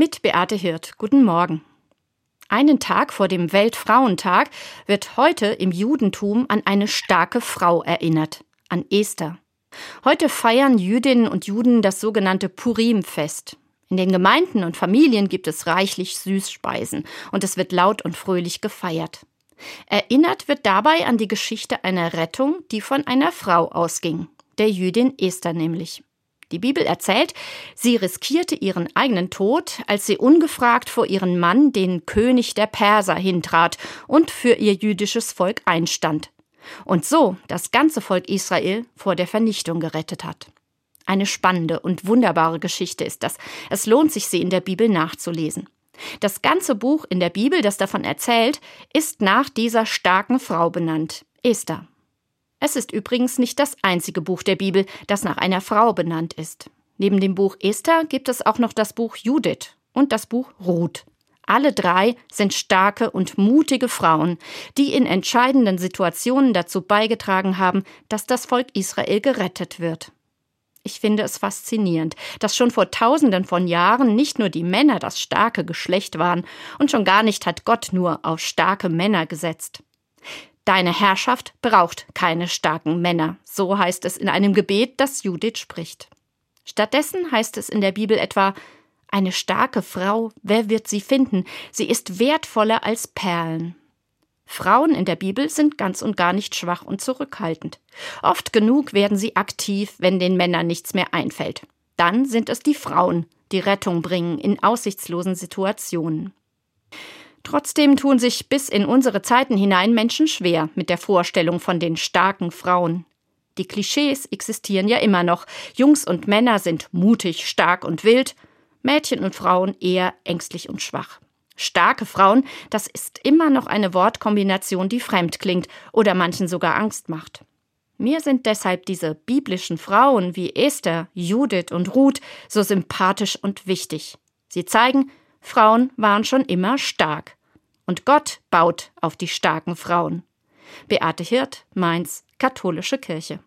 Mit Beate Hirt. Guten Morgen. Einen Tag vor dem Weltfrauentag wird heute im Judentum an eine starke Frau erinnert, an Esther. Heute feiern Jüdinnen und Juden das sogenannte Purim-Fest. In den Gemeinden und Familien gibt es reichlich Süßspeisen und es wird laut und fröhlich gefeiert. Erinnert wird dabei an die Geschichte einer Rettung, die von einer Frau ausging, der Jüdin Esther nämlich. Die Bibel erzählt, sie riskierte ihren eigenen Tod, als sie ungefragt vor ihren Mann, den König der Perser, hintrat und für ihr jüdisches Volk einstand. Und so das ganze Volk Israel vor der Vernichtung gerettet hat. Eine spannende und wunderbare Geschichte ist das. Es lohnt sich, sie in der Bibel nachzulesen. Das ganze Buch in der Bibel, das davon erzählt, ist nach dieser starken Frau benannt, Esther. Es ist übrigens nicht das einzige Buch der Bibel, das nach einer Frau benannt ist. Neben dem Buch Esther gibt es auch noch das Buch Judith und das Buch Ruth. Alle drei sind starke und mutige Frauen, die in entscheidenden Situationen dazu beigetragen haben, dass das Volk Israel gerettet wird. Ich finde es faszinierend, dass schon vor tausenden von Jahren nicht nur die Männer das starke Geschlecht waren, und schon gar nicht hat Gott nur auf starke Männer gesetzt. Deine Herrschaft braucht keine starken Männer, so heißt es in einem Gebet, das Judith spricht. Stattdessen heißt es in der Bibel etwa Eine starke Frau, wer wird sie finden? Sie ist wertvoller als Perlen. Frauen in der Bibel sind ganz und gar nicht schwach und zurückhaltend. Oft genug werden sie aktiv, wenn den Männern nichts mehr einfällt. Dann sind es die Frauen, die Rettung bringen in aussichtslosen Situationen. Trotzdem tun sich bis in unsere Zeiten hinein Menschen schwer mit der Vorstellung von den starken Frauen. Die Klischees existieren ja immer noch. Jungs und Männer sind mutig, stark und wild, Mädchen und Frauen eher ängstlich und schwach. Starke Frauen, das ist immer noch eine Wortkombination, die fremd klingt oder manchen sogar Angst macht. Mir sind deshalb diese biblischen Frauen wie Esther, Judith und Ruth so sympathisch und wichtig. Sie zeigen, Frauen waren schon immer stark. Und Gott baut auf die starken Frauen. Beate Hirt, Mainz, Katholische Kirche.